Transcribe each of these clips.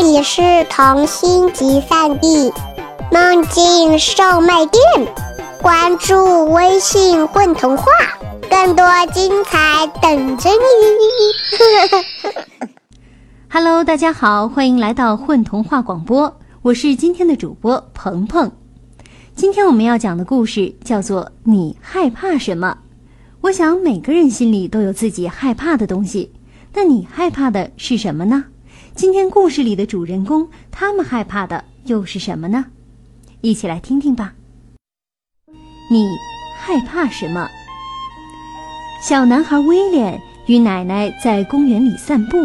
这里是童心集散地，梦境售卖店。关注微信“混童话”，更多精彩等着你。Hello，大家好，欢迎来到混童话广播，我是今天的主播鹏鹏。今天我们要讲的故事叫做《你害怕什么》。我想每个人心里都有自己害怕的东西，那你害怕的是什么呢？今天故事里的主人公，他们害怕的又是什么呢？一起来听听吧。你害怕什么？小男孩威廉与奶奶在公园里散步，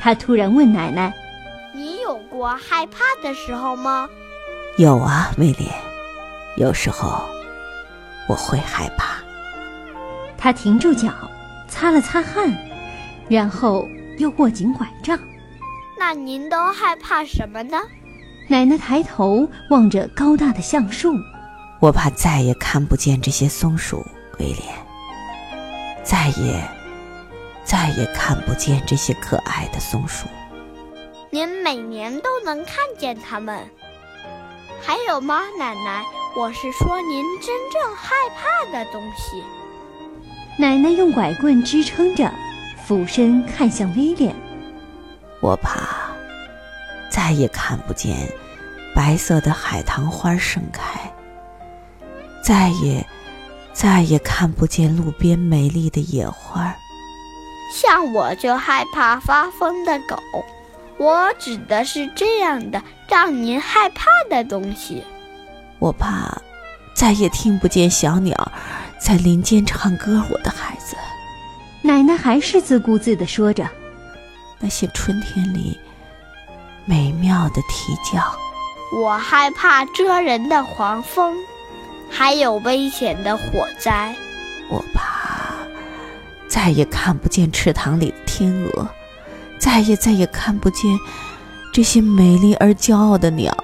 他突然问奶奶：“你有过害怕的时候吗？”“有啊，威廉，有时候我会害怕。”他停住脚，擦了擦汗，然后又握紧拐杖。那您都害怕什么呢？奶奶抬头望着高大的橡树，我怕再也看不见这些松鼠，威廉。再也，再也看不见这些可爱的松鼠。您每年都能看见它们。还有吗，奶奶？我是说您真正害怕的东西。奶奶用拐棍支撑着，俯身看向威廉。我怕再也看不见白色的海棠花盛开，再也再也看不见路边美丽的野花。像我就害怕发疯的狗。我指的是这样的让您害怕的东西。我怕再也听不见小鸟在林间唱歌。我的孩子，奶奶还是自顾自地说着。那些春天里美妙的啼叫，我害怕蜇人的黄蜂，还有危险的火灾。我怕再也看不见池塘里的天鹅，再也再也看不见这些美丽而骄傲的鸟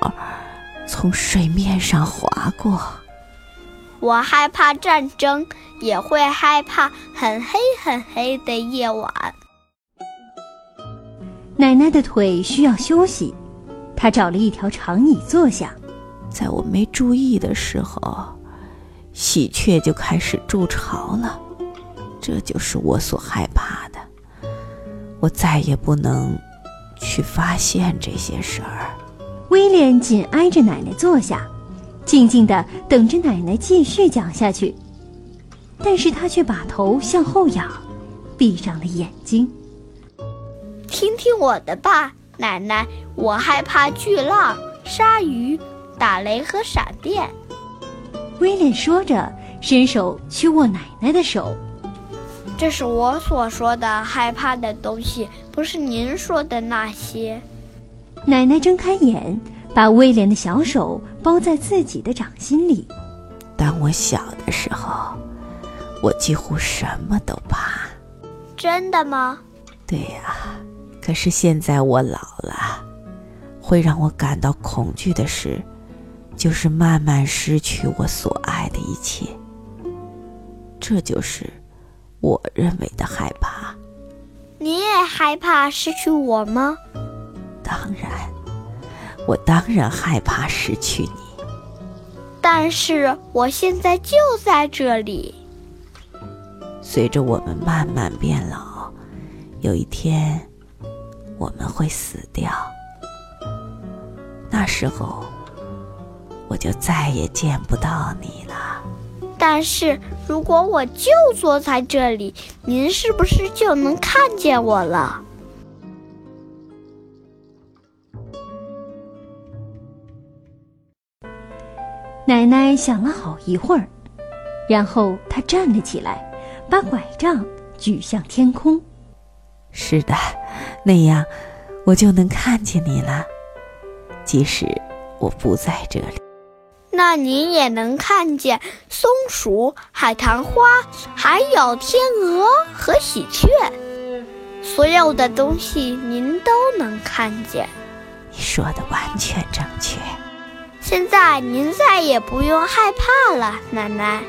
从水面上划过。我害怕战争，也会害怕很黑很黑的夜晚。奶奶的腿需要休息，她找了一条长椅坐下。在我没注意的时候，喜鹊就开始筑巢了。这就是我所害怕的。我再也不能去发现这些事儿。威廉紧挨着奶奶坐下，静静的等着奶奶继续讲下去。但是他却把头向后仰，闭上了眼睛。听听我的吧，奶奶，我害怕巨浪、鲨鱼、打雷和闪电。威廉说着，伸手去握奶奶的手。这是我所说的害怕的东西，不是您说的那些。奶奶睁开眼，把威廉的小手包在自己的掌心里。当我小的时候，我几乎什么都怕。真的吗？对呀。可是现在我老了，会让我感到恐惧的事，就是慢慢失去我所爱的一切。这就是我认为的害怕。你也害怕失去我吗？当然，我当然害怕失去你。但是我现在就在这里。随着我们慢慢变老，有一天。我们会死掉，那时候我就再也见不到你了。但是如果我就坐在这里，您是不是就能看见我了？奶奶想了好一会儿，然后她站了起来，把拐杖举向天空。是的。那样，我就能看见你了，即使我不在这里。那您也能看见松鼠、海棠花，还有天鹅和喜鹊，所有的东西您都能看见。你说的完全正确。现在您再也不用害怕了，奶奶。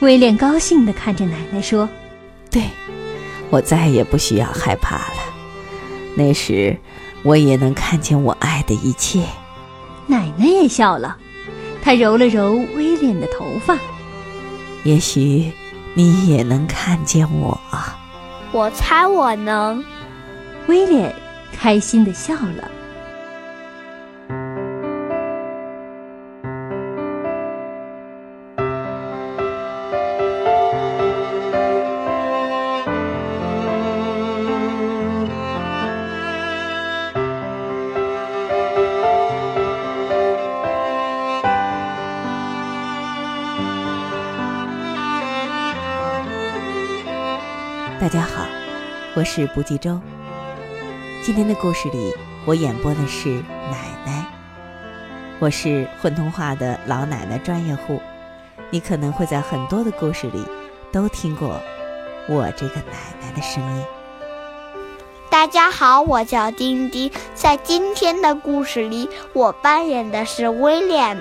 威廉高兴地看着奶奶说：“对，我再也不需要害怕了。”那时，我也能看见我爱的一切。奶奶也笑了，她揉了揉威廉的头发。也许你也能看见我。我猜我能。威廉开心的笑了。大家好，我是不计周。今天的故事里，我演播的是奶奶。我是混童话的老奶奶专业户，你可能会在很多的故事里都听过我这个奶奶的声音。大家好，我叫丁丁，在今天的故事里，我扮演的是威廉。